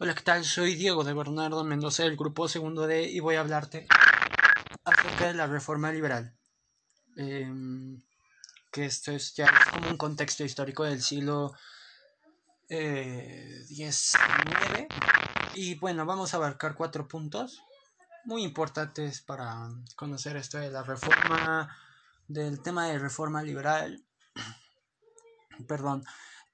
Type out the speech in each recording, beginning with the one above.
Hola, ¿qué tal? Soy Diego de Bernardo Mendoza del Grupo Segundo D y voy a hablarte acerca de la reforma liberal. Em, que esto es ya como un contexto histórico del siglo XIX. Eh, y bueno, vamos a abarcar cuatro puntos muy importantes para conocer esto de la reforma, del tema de reforma liberal. Perdón.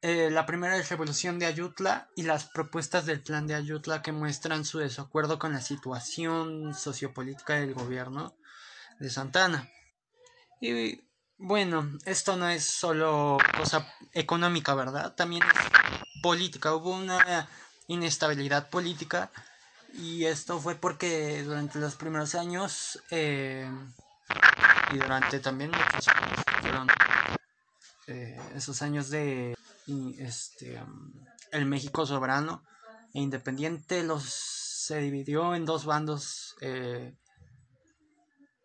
Eh, la primera Revolución de Ayutla y las propuestas del plan de Ayutla que muestran su desacuerdo con la situación sociopolítica del gobierno de Santana. Y bueno, esto no es solo cosa económica, ¿verdad? También es política. Hubo una inestabilidad política y esto fue porque durante los primeros años eh, y durante también muchos años, eh, esos años de este, el México soberano e independiente los se dividió en dos bandos eh,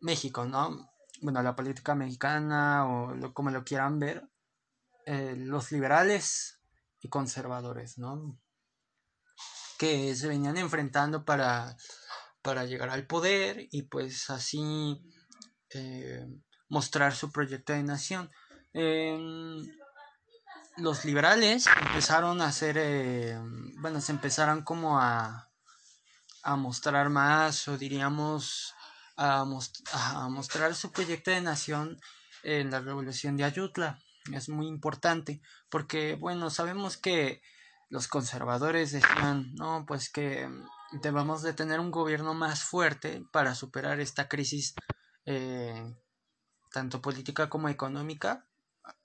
México, ¿no? Bueno, la política mexicana o como lo quieran ver, eh, los liberales y conservadores, ¿no? Que se venían enfrentando para, para llegar al poder y pues así eh, mostrar su proyecto de nación los liberales empezaron a hacer, eh, bueno, se empezaron como a, a mostrar más, o diríamos, a, mostrar su proyecto de nación en la revolución de Ayutla. Es muy importante, porque, bueno, sabemos que los conservadores decían, no, pues que debemos de tener un gobierno más fuerte para superar esta crisis, eh, tanto política como económica,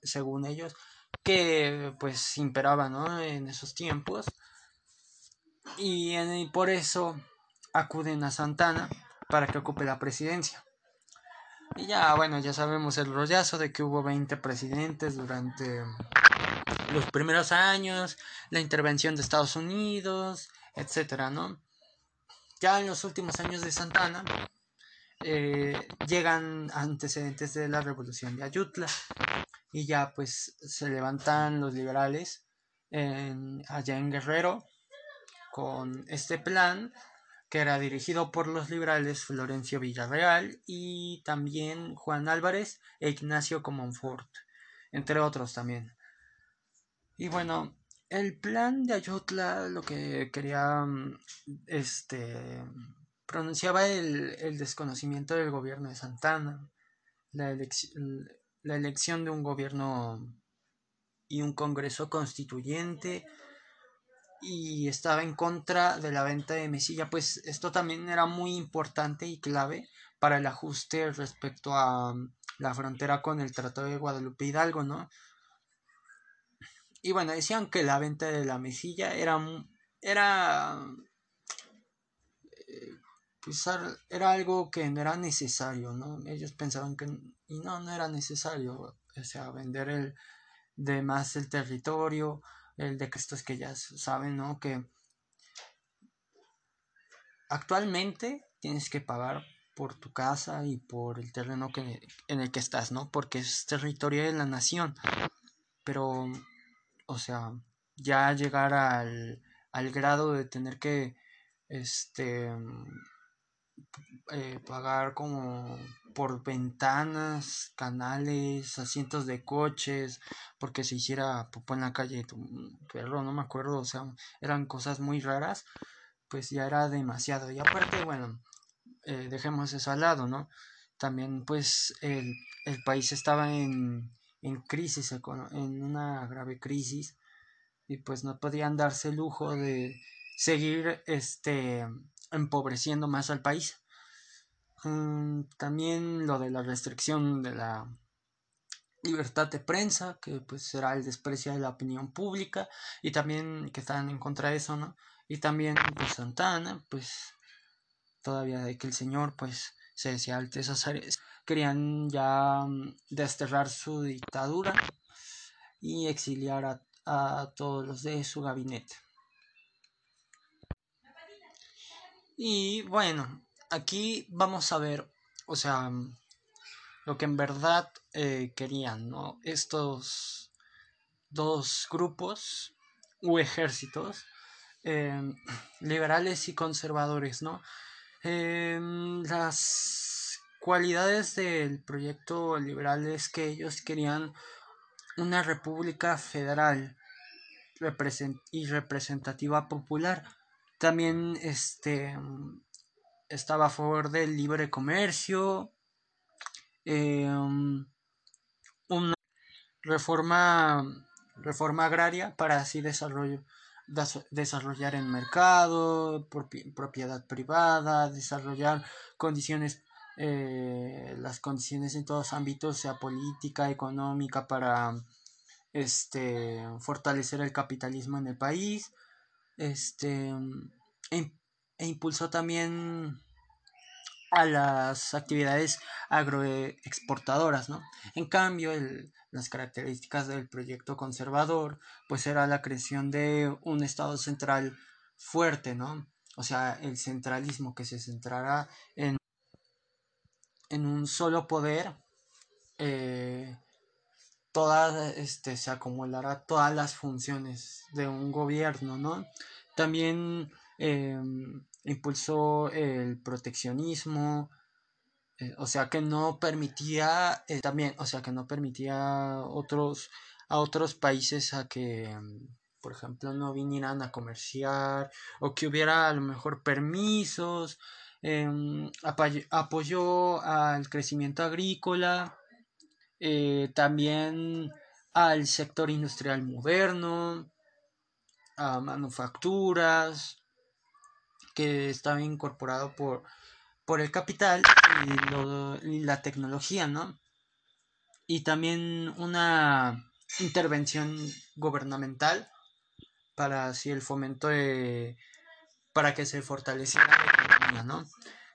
según ellos que pues imperaba ¿no? en esos tiempos y, por eso acuden a Santana para que ocupe la presidencia. Y ya, bueno, ya sabemos el rollazo de que hubo 20 presidentes durante los primeros años, la intervención de Estados Unidos, etcétera, ¿no? Ya en los últimos años de Santana eh, llegan antecedentes de la revolución de Ayutla, y ya pues se levantan los liberales allá en Guerrero con este plan que era dirigido por los liberales Florencio Villarreal y también Juan Álvarez e Ignacio Comonfort, entre otros también. Y bueno, el plan de Ayutla lo que quería este pronunciaba el, el desconocimiento del gobierno de Santana, la elección la elección de un gobierno y un congreso constituyente y estaba en contra de la venta de mesilla, pues esto también era muy importante y clave para el ajuste respecto a um, la frontera con el Tratado de Guadalupe Hidalgo, ¿no? Y bueno, decían que la venta de la mesilla era era eh, pues, era algo que no era necesario, ¿no? Ellos pensaban que y no, no era necesario, o sea, vender el de más el territorio, el de que estos que ya saben, ¿no? Que actualmente tienes que pagar por tu casa y por el terreno que, en el que estás, ¿no? Porque es territorio de la nación. Pero, o sea, ya llegar al, al grado de tener que, este, eh, pagar como por ventanas, canales, asientos de coches, porque se hiciera popó en la calle perro, no me acuerdo, o sea, eran cosas muy raras, pues ya era demasiado. Y aparte, bueno, eh, dejemos eso al lado, ¿no? También pues el, el país estaba en, en crisis, en una grave crisis, y pues no podían darse el lujo de seguir este empobreciendo más al país. Mm, también lo de la restricción de la libertad de prensa, que pues será el desprecio de la opinión pública, y también que están en contra de eso, ¿no? Y también pues Santana, pues todavía de que el señor pues se decía Alteza querían ya desterrar su dictadura y exiliar a, a todos los de su gabinete. Y bueno, aquí vamos a ver, o sea, lo que en verdad eh, querían, ¿no? Estos dos grupos u ejércitos em, liberales y conservadores, ¿no? Em, las cualidades del proyecto liberal es que ellos querían una república federal y representativa popular. También este estaba a favor del libre comercio, em, una reforma reforma agraria para así desarrollo, desarrollar el mercado, propiedad privada, desarrollar condiciones, eh, las condiciones en todos ámbitos, sea política, económica, para este, fortalecer el capitalismo en el país, este, e, e impulsó también a las actividades agroexportadoras, ¿no? En cambio, las características del proyecto conservador, pues era la creación de un Estado central fuerte, ¿no? O sea, el centralismo que se centrará en, en un solo poder, eh, este, se acumulará todas las funciones de un gobierno, ¿no? También em, impulsó el proteccionismo, eh, o sea que no permitía eh, también, o sea que no permitía otros a otros países a que mm, por ejemplo no vinieran a comerciar o que hubiera a lo mejor permisos em, apoyó al crecimiento agrícola eh, también al sector industrial moderno a manufacturas que estaba incorporado por por el capital y, la tecnología, ¿no? Y también una intervención gubernamental para así el fomento de para que se fortaleciera la economía, ¿no?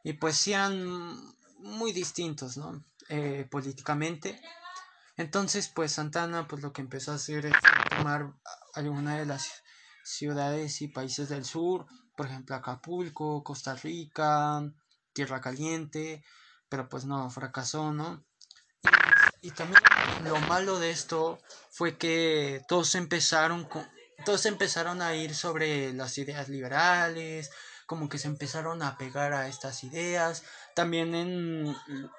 Y pues sean muy distintos, ¿no? Eh, políticamente. Entonces, pues Santana, pues lo que empezó a hacer es tomar alguna de las ciudades y países del sur, por ejemplo Acapulco, Costa Rica, tierra caliente, pero pues no, fracasó, ¿no? Y, también lo malo de esto fue que todos empezaron con, todos empezaron a ir sobre las ideas liberales, como que se empezaron a pegar a estas ideas. También en,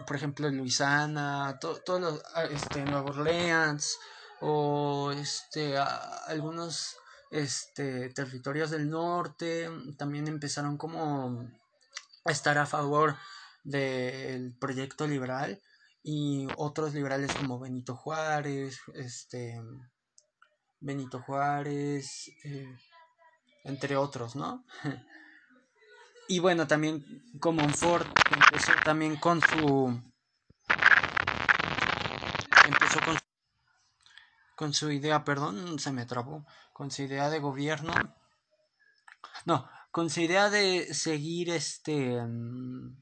por ejemplo, en Luisiana, todos los, este, Nueva Orleans o este, algunos este, territorios del norte también empezaron como estar a favor del proyecto liberal y otros liberales como Benito Juárez, este Benito Juárez, eh, entre otros, ¿no? y bueno, también como Ford empezó también con su con su idea, perdón, se me trabó, con su idea de gobierno. No, con su idea de seguir este mm,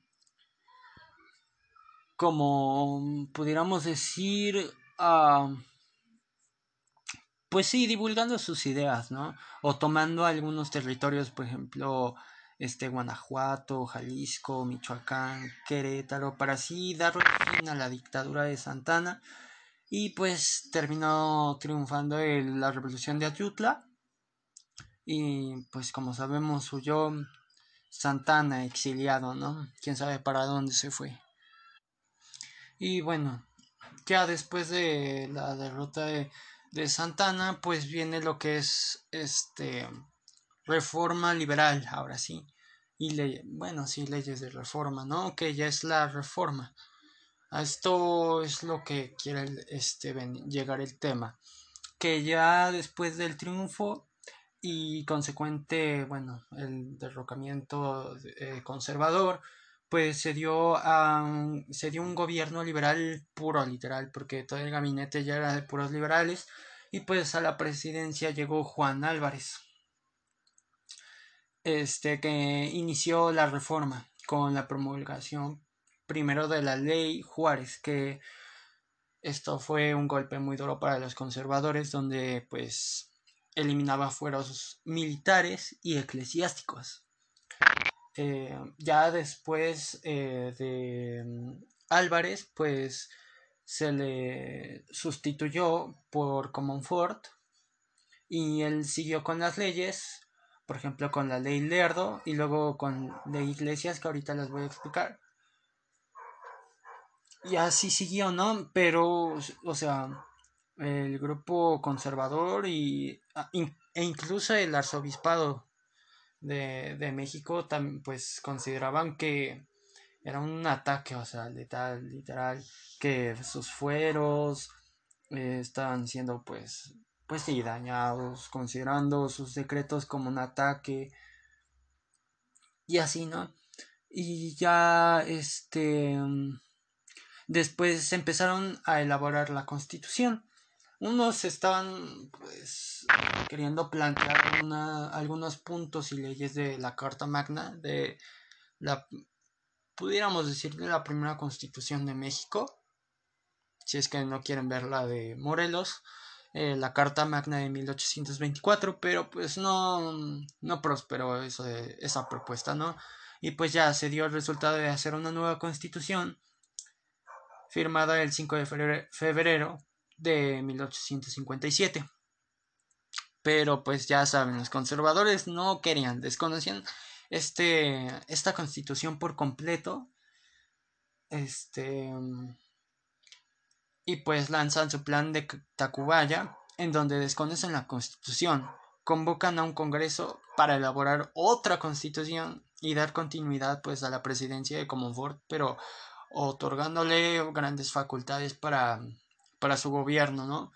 como pudiéramos decir ah, pues sí divulgando sus ideas no o tomando algunos territorios por ejemplo este Guanajuato Jalisco Michoacán Querétaro para así dar fin a la dictadura de Santana y pues terminó triunfando en la revolución de Ayutla y pues como sabemos huyó Santana exiliado, ¿no? Quién sabe para dónde se fue. Y bueno, ya después de la derrota de, de Santana, pues viene lo que es este reforma liberal, ahora sí. Y le, bueno, sí, leyes de reforma, ¿no? Que ya es la reforma. A esto es lo que quiere este, llegar el tema. Que ya después del triunfo y consecuente, bueno, el derrocamiento eh, conservador, pues se dio, a un, se dio un gobierno liberal puro, literal, porque todo el gabinete ya era de puros liberales, y pues a la presidencia llegó Juan Álvarez, este que inició la reforma con la promulgación primero de la ley Juárez, que esto fue un golpe muy duro para los conservadores, donde pues eliminaba fueros militares y eclesiásticos. Eh, ya después eh, de mm, Álvarez, pues se le sustituyó por Comonfort y él siguió con las leyes por ejemplo con la ley Lerdo y luego con de Iglesias que ahorita les voy a explicar. Y así siguió, ¿no? Pero, o sea, el grupo conservador y, ah, e incluso el arzobispado de, de México pues consideraban que era un ataque, o sea, letal, literal, que sus fueros eh, estaban siendo pues pues sí, dañados, considerando sus decretos como un ataque y así, ¿no? Y ya, este, después empezaron a elaborar la constitución. Unos estaban, pues, queriendo plantear algunos puntos y leyes de la Carta Magna, de la, pudiéramos decir, de la primera constitución de México, si es que no quieren ver la de Morelos, eh, la Carta Magna de 1824, pero pues no, no prosperó esa propuesta, ¿no? Y pues ya se dio el resultado de hacer una nueva constitución firmada el 5 de febrero de 1857. Pero pues ya saben, los conservadores no querían, desconocían este, esta constitución por completo. Este y pues lanzan su plan de Tacubaya, en donde desconocen la constitución, convocan a un congreso para elaborar otra constitución y dar continuidad pues a la presidencia de Comonfort, pero otorgándole grandes facultades para, para su gobierno, ¿no?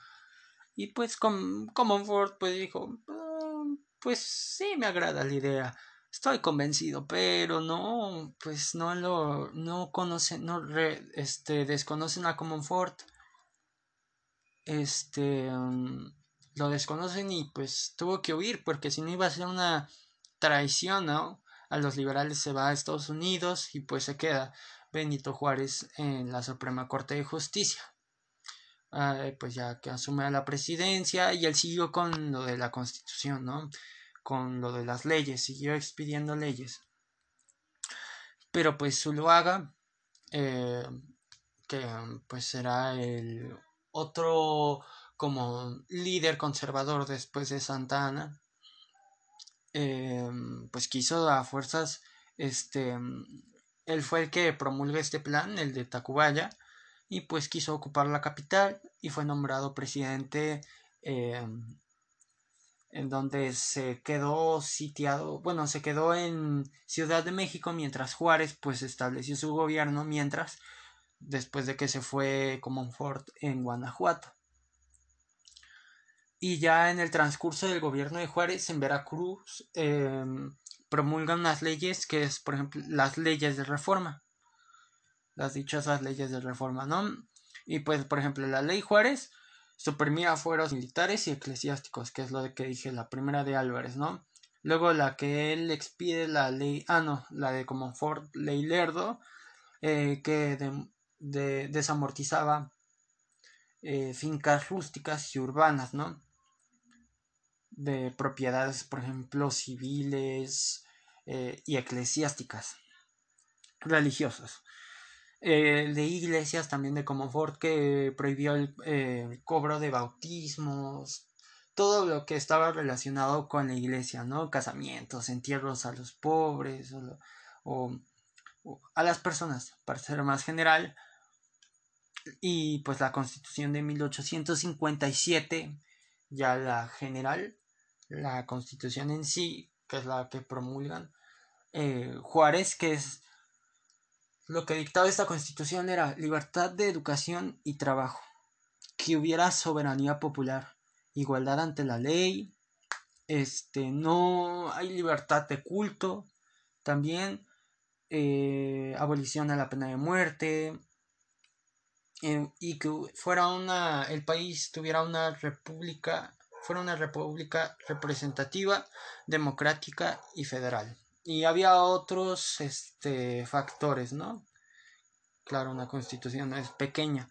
Y pues Comonfort pues dijo, ah, pues sí me agrada la idea, estoy convencido, pero no, pues no lo, no conocen, no este, desconocen a Comonfort este mm, lo desconocen y pues tuvo que huir porque si no iba a ser una traición ¿no? a los liberales se va a Estados Unidos y pues se queda Benito Juárez en la Suprema Corte de Justicia. Pues ya que asume la presidencia y él siguió con lo de la constitución no con lo de las leyes siguió expidiendo leyes. Pero pues Zuluaga eh, que pues será el otro como líder conservador después de Santa Ana, em, pues quiso a fuerzas, este, él fue el que promulgó este plan, el de Tacubaya, y pues quiso ocupar la capital y fue nombrado presidente em, en donde se quedó sitiado, bueno, se quedó en Ciudad de México mientras Juárez pues estableció su gobierno mientras después de que se fue Ford en Guanajuato. Y ya en el transcurso del gobierno de Juárez en Veracruz em, promulgan unas leyes que es, por ejemplo, las leyes de reforma. Las dichosas leyes de reforma, ¿no? Y pues, por ejemplo, la ley Juárez suprimía fueros militares y eclesiásticos, que es lo de que dije, la primera de Álvarez, ¿no? Luego la que él expide la ley, ah, no, la de Ford ley Lerdo, eh, que de, de, desamortizaba eh, fincas rústicas y urbanas, ¿no? De propiedades, por ejemplo, civiles eh, y eclesiásticas, religiosas. Eh, de iglesias también de Comonfort que prohibió el, cobro de bautismos, todo lo que estaba relacionado con la iglesia, ¿no? Casamientos, entierros a los pobres o a las personas, para ser más general, y pues la constitución de 1857, ya la general, la constitución en sí, que es la que promulgan eh, Juárez, que es lo que dictaba esta constitución era libertad de educación y trabajo, que hubiera soberanía popular, igualdad ante la ley, este, no hay libertad de culto, también eh, abolición de la pena de muerte, eh, y que fuera una el país tuviera una república fuera una república representativa democrática y federal. Y había otros este factores no claro una constitución es pequeña.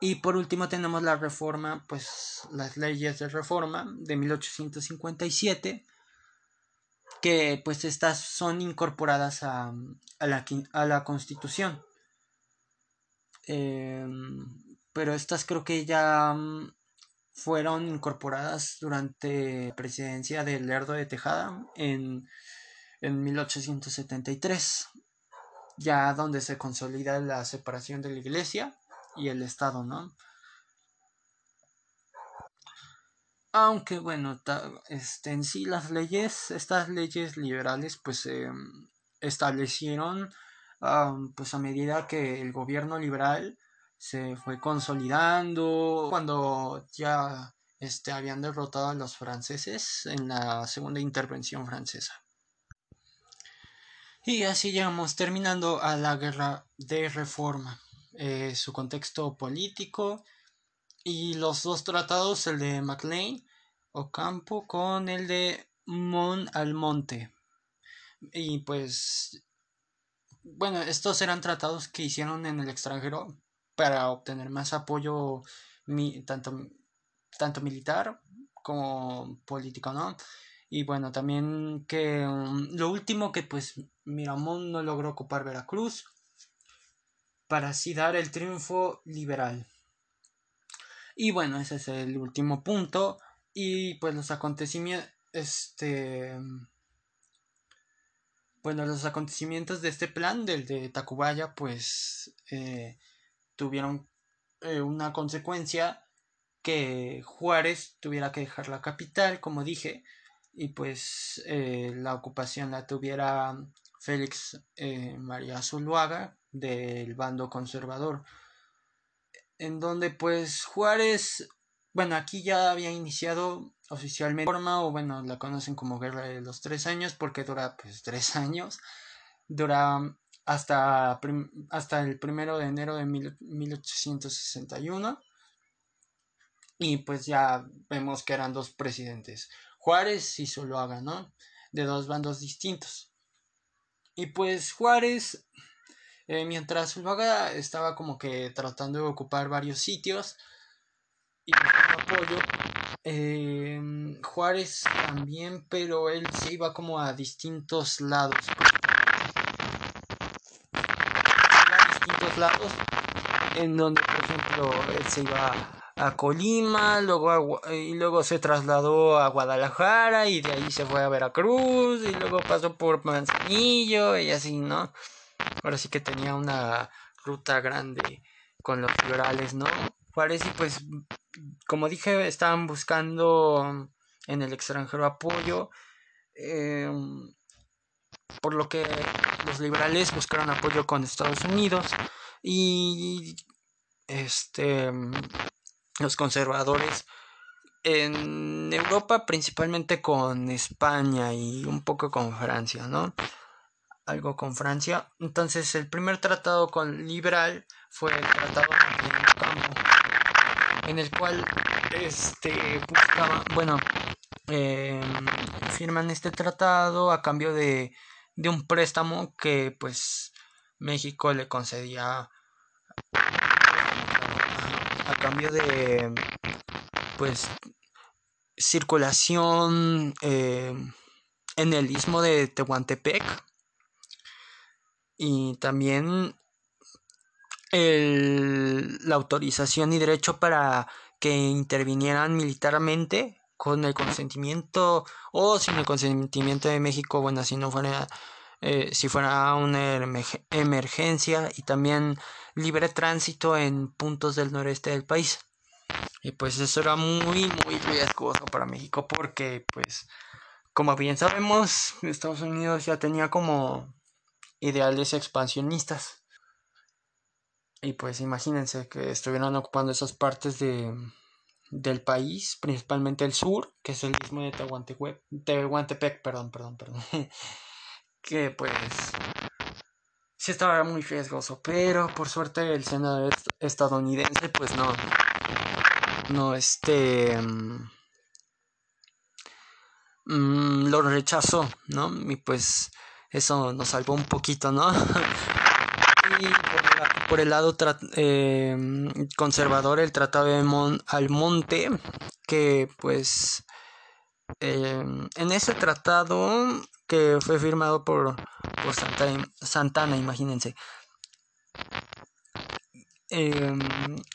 Y por último tenemos la reforma pues las leyes de reforma de 1857 que pues estas son incorporadas a, a, la, a la constitución. Em, pero estas creo que ya fueron incorporadas durante la presidencia de Lerdo de Tejada en, en 1873, ya donde se consolida la separación de la iglesia y el Estado, ¿no? Aunque bueno, este, en sí las leyes, estas leyes liberales pues se establecieron pues a medida que el gobierno liberal se fue consolidando cuando ya este, habían derrotado a los franceses en la segunda intervención francesa. Y así llegamos terminando a la guerra de reforma, eh, su contexto político y los dos tratados, el de MacLean Ocampo con el de Mon Almonte. Y pues, bueno, estos eran tratados que hicieron en el extranjero para obtener más apoyo tanto, tanto militar como político, ¿no? Y bueno, también que um, lo último que pues Miramón no logró ocupar Veracruz para así dar el triunfo liberal. Y bueno, ese es el último punto. Y pues los acontecimientos, este, bueno, los acontecimientos de este plan, del de Tacubaya, pues eh, tuvieron eh, una consecuencia que Juárez tuviera que dejar la capital, como dije, y pues eh, la ocupación la tuviera Félix María Zuluaga del bando conservador. En donde pues Juárez, bueno, aquí ya había iniciado oficialmente forma, o bueno, la conocen como Guerra de los Tres Años, porque dura pues tres años, dura hasta, hasta el primero de enero de 1861, y pues ya vemos que eran dos presidentes, Juárez y Zuluaga, ¿no? De dos bandos distintos. Y pues Juárez eh, mientras Zuluaga estaba como que tratando de ocupar varios sitios y apoyo. Em, Juárez también, pero él se iba como a distintos lados. A lados en donde, por ejemplo, él se iba a Colima, luego y luego se trasladó a Guadalajara y de ahí se fue a Veracruz y luego pasó por Manzanillo y así, ¿no? ahora sí que tenía una ruta grande con los florales, ¿no? Juárez y pues, como dije, estaban buscando en el extranjero apoyo, em, por lo que los liberales buscaron apoyo con Estados Unidos y este los conservadores en Europa principalmente con España y un poco con Francia, ¿no? algo con Francia. Entonces el primer tratado con liberal fue el tratado de Campo, en el cual este buscaba, bueno, em, firman este tratado a cambio de, de un préstamo que pues México le concedía a cambio de pues circulación em, en el istmo de Tehuantepec. Y también la autorización y derecho para que intervinieran militarmente con el consentimiento o sin el consentimiento de México, bueno, si no fuera, eh, si fuera una emergencia y también libre tránsito en puntos del noreste del país. Y pues eso era muy, muy riesgoso para México porque, pues, como bien sabemos, Estados Unidos ya tenía como ideales expansionistas. Y pues imagínense que estuvieran ocupando esas partes de, del país, principalmente el sur, que es el mismo de Tehuantepec, perdón, perdón, perdón. que pues sí estaba muy riesgoso, pero por suerte el Senado estadounidense pues no, no este... Mm, lo rechazó, ¿no? Y pues eso nos salvó un poquito, ¿no? y por, el lado eh, conservador, el Tratado de Mon Almonte, que pues eh, en ese tratado que fue firmado por, por Santana, imagínense. em,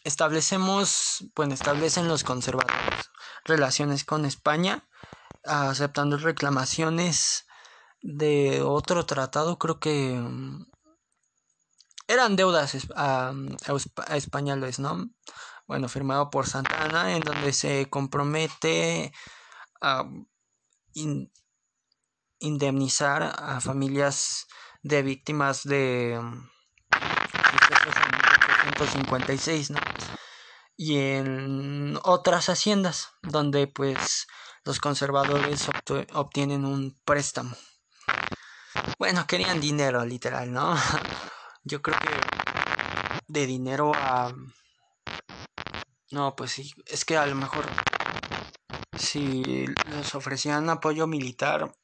establecemos, bueno, establecen los conservadores relaciones con España, aceptando reclamaciones de otro tratado, creo que em, eran deudas a, españoles, ¿no? Bueno, firmado por Santana, en donde se compromete a indemnizar a familias de víctimas de 1956, ¿no? Y en otras haciendas donde pues los conservadores obtienen un préstamo. Bueno, querían dinero, literal, ¿no? Yo creo que de dinero a... No, pues sí, es que a lo mejor si les ofrecían apoyo militar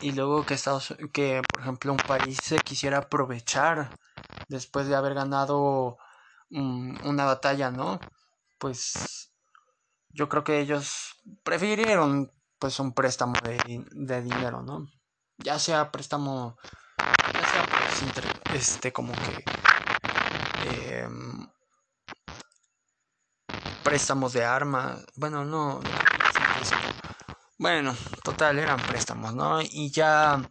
y luego que Estados que por ejemplo un país se quisiera aprovechar después de haber ganado una batalla, ¿no? Pues yo creo que ellos prefirieron pues un préstamo de, de dinero, ¿no? Ya sea préstamo, ya sea pues, este como que em, préstamos de armas, bueno, no, bueno, total, eran préstamos, ¿no? Y ya,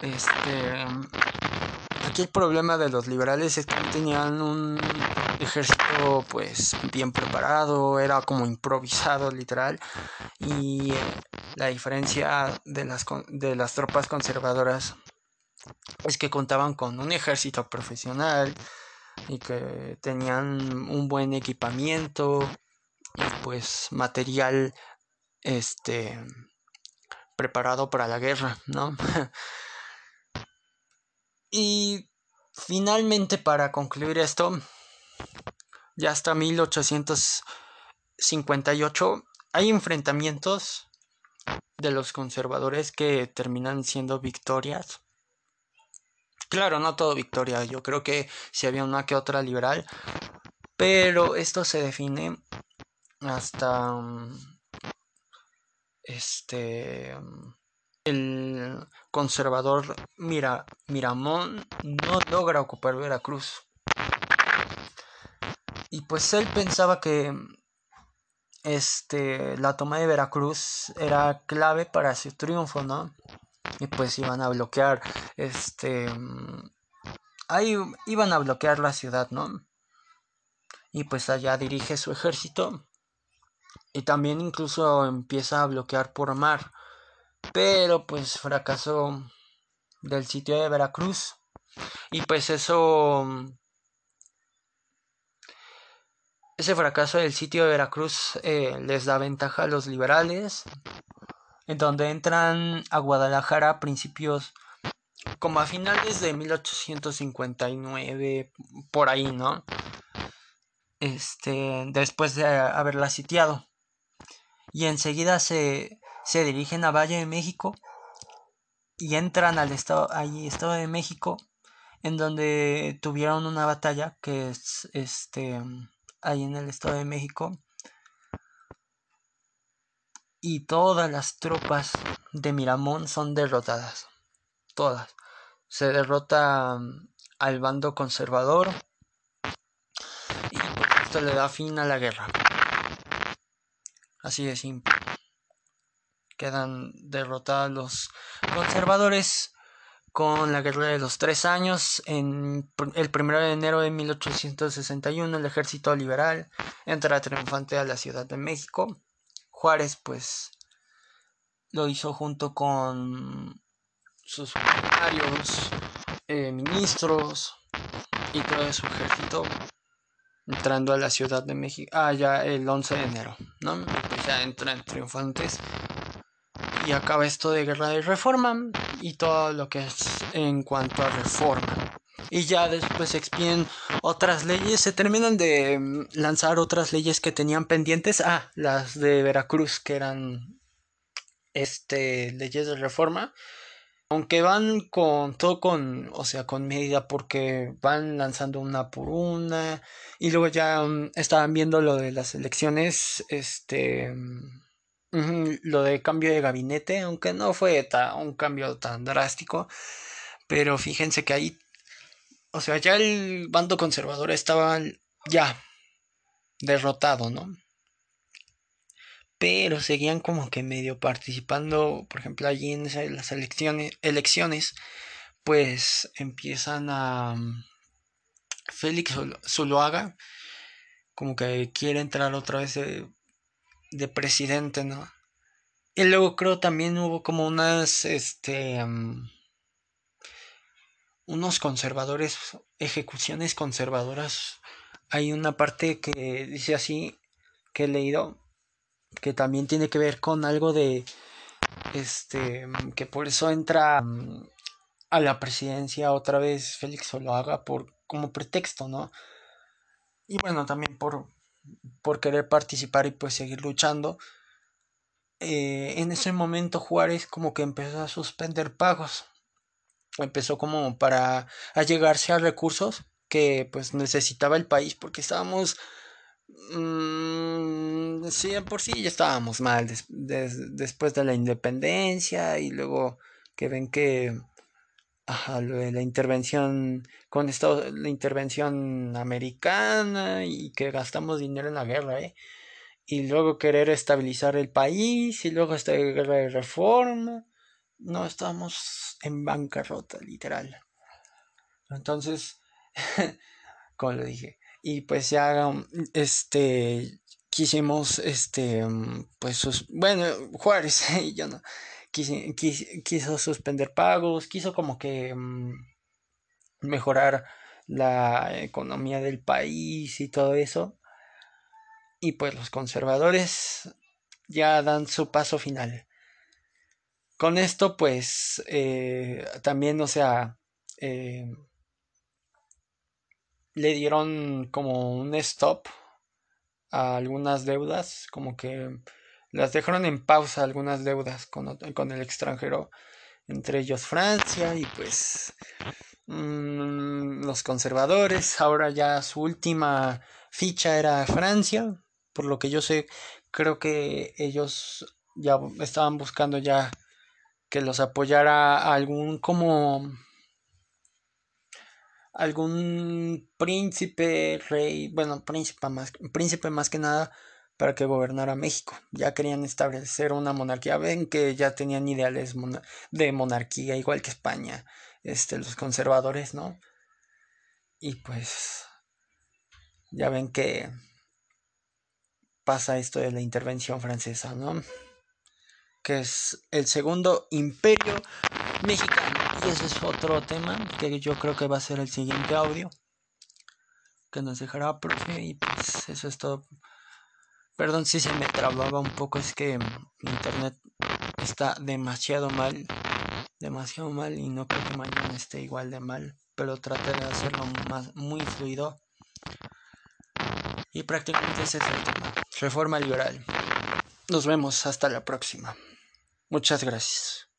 este, aquí el problema de los liberales es que tenían un ejército pues bien preparado, era como improvisado literal y la diferencia de las, de las tropas conservadoras es que contaban con un ejército profesional y que tenían un buen equipamiento y pues material este preparado para la guerra, ¿no? y finalmente para concluir esto, ya hasta 1858 hay enfrentamientos de los conservadores que terminan siendo victorias. Claro, no todo victoria, yo creo que si había una que otra liberal, pero esto se define hasta este el conservador Mira, Miramón no logra ocupar Veracruz. Y pues él pensaba que este la toma de Veracruz era clave para su triunfo, ¿no? Y pues iban a bloquear este ahí iban a bloquear la ciudad, ¿no? Y pues allá dirige su ejército y también incluso empieza a bloquear por mar. Pero pues fracasó del sitio de Veracruz. Y pues eso... Ese fracaso del sitio de Veracruz eh, les da ventaja a los liberales. En donde entran a Guadalajara a principios como a finales de 1859 por ahí, ¿no? Este, después de haberla sitiado y enseguida se, se dirigen a Valle de México y entran al estado, estado de México, en donde tuvieron una batalla que es este ahí en el estado de México. Y todas las tropas de Miramón son derrotadas. Todas. Se derrota um, al bando conservador. Y esto le da fin a la guerra. Así de simple. Quedan derrotados los conservadores con la guerra de los tres años. En el 1 de enero de 1861 el ejército liberal entra triunfante a la Ciudad de México. Juárez pues lo hizo junto con sus funcionarios, eh, ministros y todo su ejército entrando a la Ciudad de México, ah, ya el 11 de enero, ¿no? Ya entran triunfantes y acaba esto de guerra de reforma y todo lo que es en cuanto a reforma. Y ya después se expiden otras leyes, se terminan de mm, lanzar otras leyes que tenían pendientes, ah, las de Veracruz que eran este leyes de reforma aunque van con todo con, o sea, con medida porque van lanzando una por una y luego ya mm, estaban viendo lo de las elecciones, este, mm, lo de cambio de gabinete, aunque no fue un cambio tan drástico, pero fíjense que ahí, o sea, ya el bando conservador estaba ya derrotado, ¿no? Pero seguían como que medio participando, por ejemplo, allí en las elecciones, elecciones pues empiezan a mm, Félix Zuloaga como que quiere entrar otra vez de, de presidente, ¿no? Y luego creo también hubo como unas, este, mm, unos conservadores, ejecuciones conservadoras. Hay una parte que dice así, que he leído, que también tiene que ver con algo de, este, mm, que por eso entra mm, a la presidencia otra vez Félix haga por, como pretexto, ¿no? Y bueno, también por, por querer participar y pues seguir luchando. Eh, en ese momento Juárez como que empezó a suspender pagos. Empezó como para allegarse a recursos que pues necesitaba el país porque estábamos mmm, sí por sí ya estábamos mal después de la independencia y luego que ven que la intervención con Estados, la intervención americana y que gastamos dinero en la guerra, ¿eh? Y luego querer estabilizar el país y luego esta guerra de reforma. No, estamos en bancarrota, literal. Entonces, como lo dije, y pues ya, este, quisimos, este, pues, bueno, Juárez y yo no quiso, suspender pagos, quiso como que mm, mejorar la economía del país y todo eso. Y pues los conservadores ya dan su paso final. Con esto pues eh, también, o sea, eh, le dieron como un stop a algunas deudas, como que las dejaron en pausa algunas deudas con, con el extranjero, entre ellos Francia y pues mm, los conservadores. Ahora ya su última ficha era Francia, por lo que yo sé, creo que ellos ya estaban buscando ya que los apoyara algún como algún príncipe, rey, bueno, príncipe más, príncipe más que nada para que gobernara México. Ya querían establecer una monarquía. Ven que ya tenían ideales de monarquía, igual que España, este, los conservadores, ¿no? Y pues ya ven que pasa esto de la intervención francesa, ¿no? Que es el segundo imperio mexicano. Y ese es otro tema que yo creo que va a ser el siguiente audio que nos dejará profe y pues eso es todo Perdón si se me trababa un poco, es que internet está demasiado mal, demasiado mal y no creo que mañana esté igual de mal, pero traté de hacerlo más muy fluido. Y prácticamente ese es el tema. Reforma liberal. Nos vemos hasta la próxima. Muchas gracias.